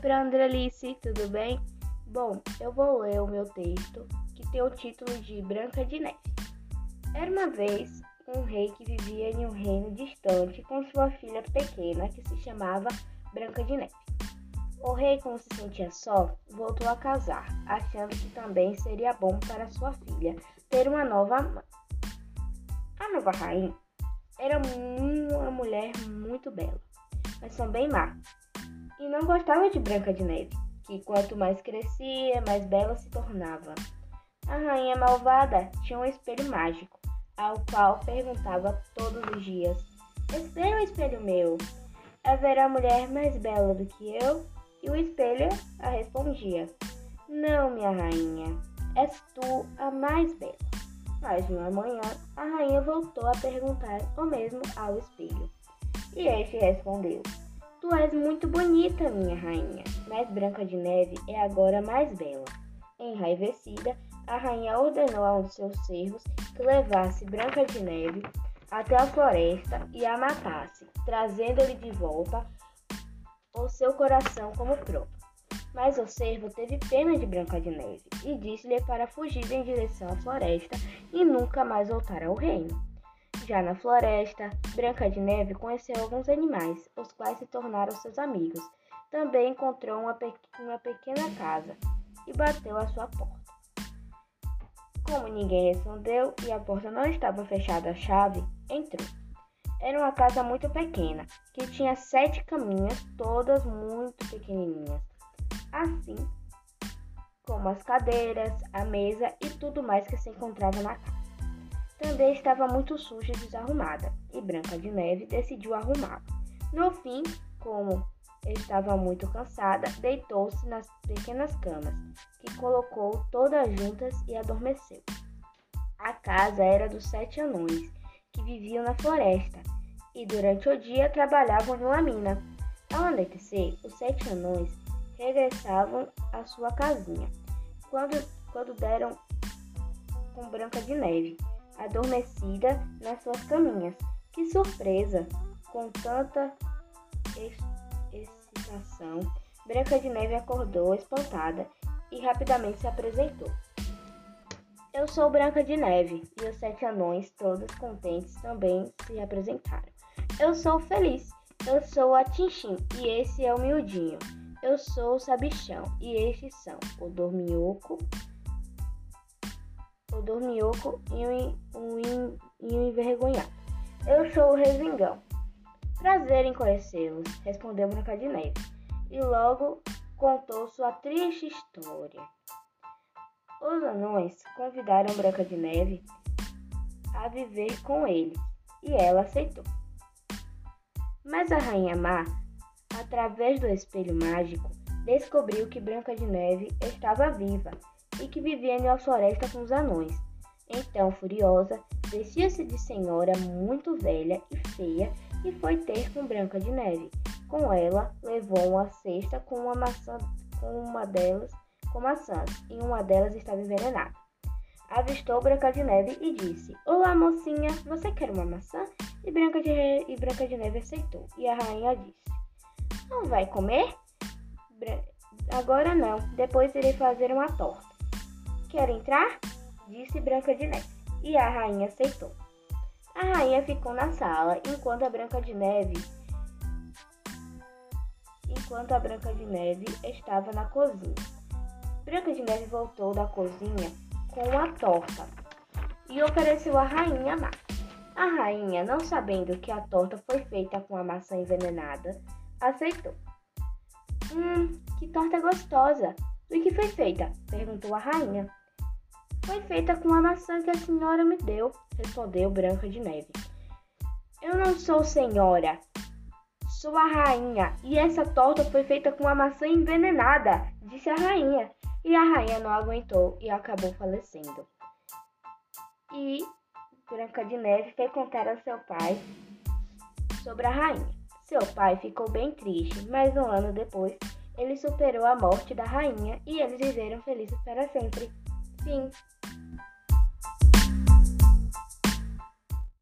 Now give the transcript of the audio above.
para Andrelice, tudo bem? Bom, eu vou ler o meu texto que tem o título de Branca de Neve. Era uma vez um rei que vivia em um reino distante com sua filha pequena que se chamava Branca de Neve. O rei, como se sentia só, voltou a casar, achando que também seria bom para sua filha ter uma nova mãe. A nova rainha era uma mulher muito bela, mas também má, e não gostava de Branca de Neve, que quanto mais crescia, mais bela se tornava. A rainha malvada tinha um espelho mágico, ao qual perguntava todos os dias: Espelho, espelho meu, haverá mulher mais bela do que eu? E o espelho a respondia: Não, minha rainha, és tu a mais bela. Mas uma manhã, a rainha voltou a perguntar o mesmo ao espelho. E este respondeu: Tu és muito bonita, minha rainha, mas Branca de Neve é agora mais bela. Enraivecida, a rainha ordenou a um de seus servos que levasse Branca de Neve até a floresta e a matasse, trazendo-lhe de volta o seu coração como prova. Mas o servo teve pena de Branca de Neve e disse-lhe para fugir em direção à floresta e nunca mais voltar ao reino. Já na floresta, Branca de Neve conheceu alguns animais, os quais se tornaram seus amigos. Também encontrou uma, pe uma pequena casa e bateu à sua porta. Como ninguém respondeu e a porta não estava fechada à chave, entrou. Era uma casa muito pequena, que tinha sete caminhas, todas muito pequenininhas. Assim como as cadeiras, a mesa e tudo mais que se encontrava na casa. Também estava muito suja e desarrumada, e Branca de Neve decidiu arrumá-la. No fim, como estava muito cansada, deitou-se nas pequenas camas, que colocou todas juntas e adormeceu. A casa era dos sete anões, que viviam na floresta, e durante o dia trabalhavam em uma mina. Ao anoitecer, os sete anões regressavam à sua casinha, quando, quando deram com Branca de Neve, adormecida nas suas caminhas. Que surpresa! Com tanta excitação, Branca de Neve acordou espantada e rapidamente se apresentou. Eu sou Branca de Neve e os sete anões, todos contentes, também se apresentaram. Eu sou feliz. Eu sou a Tinchim e esse é o Miudinho. Eu sou o Sabichão e estes são o Dorminhoco, o Dorminhoco e o, o, e o Envergonhado. Eu sou o Resingão. Prazer em conhecê-los, respondeu Branca de Neve, e logo contou sua triste história. Os anões convidaram Branca de Neve a viver com eles, e ela aceitou. Mas a Rainha Má, através do espelho mágico, descobriu que Branca de Neve estava viva e que vivia em uma floresta com os anões. Então, furiosa, vestia-se de senhora muito velha e feia e foi ter com Branca de Neve. Com ela, levou uma cesta com uma maçã, com uma delas com maçãs, e uma delas estava envenenada. Avistou Branca de Neve e disse: Olá, mocinha, você quer uma maçã? E Branca de, e Branca de Neve aceitou. E a rainha disse: Não vai comer? Agora não, depois irei fazer uma torta. Quer entrar? Disse Branca de Neve. E a rainha aceitou. A rainha ficou na sala enquanto a Branca de Neve enquanto a Branca de Neve estava na cozinha. Branca de Neve voltou da cozinha com uma torta e ofereceu à rainha má. A rainha, não sabendo que a torta foi feita com a maçã envenenada, aceitou. Hum, que torta gostosa! Do que foi feita? perguntou a rainha. Foi feita com a maçã que a senhora me deu, respondeu Branca de Neve. Eu não sou senhora, sou a rainha, e essa torta foi feita com a maçã envenenada, disse a rainha. E a rainha não aguentou e acabou falecendo. E Branca de Neve foi contar a seu pai sobre a rainha. Seu pai ficou bem triste, mas um ano depois ele superou a morte da rainha e eles viveram felizes para sempre. Sim.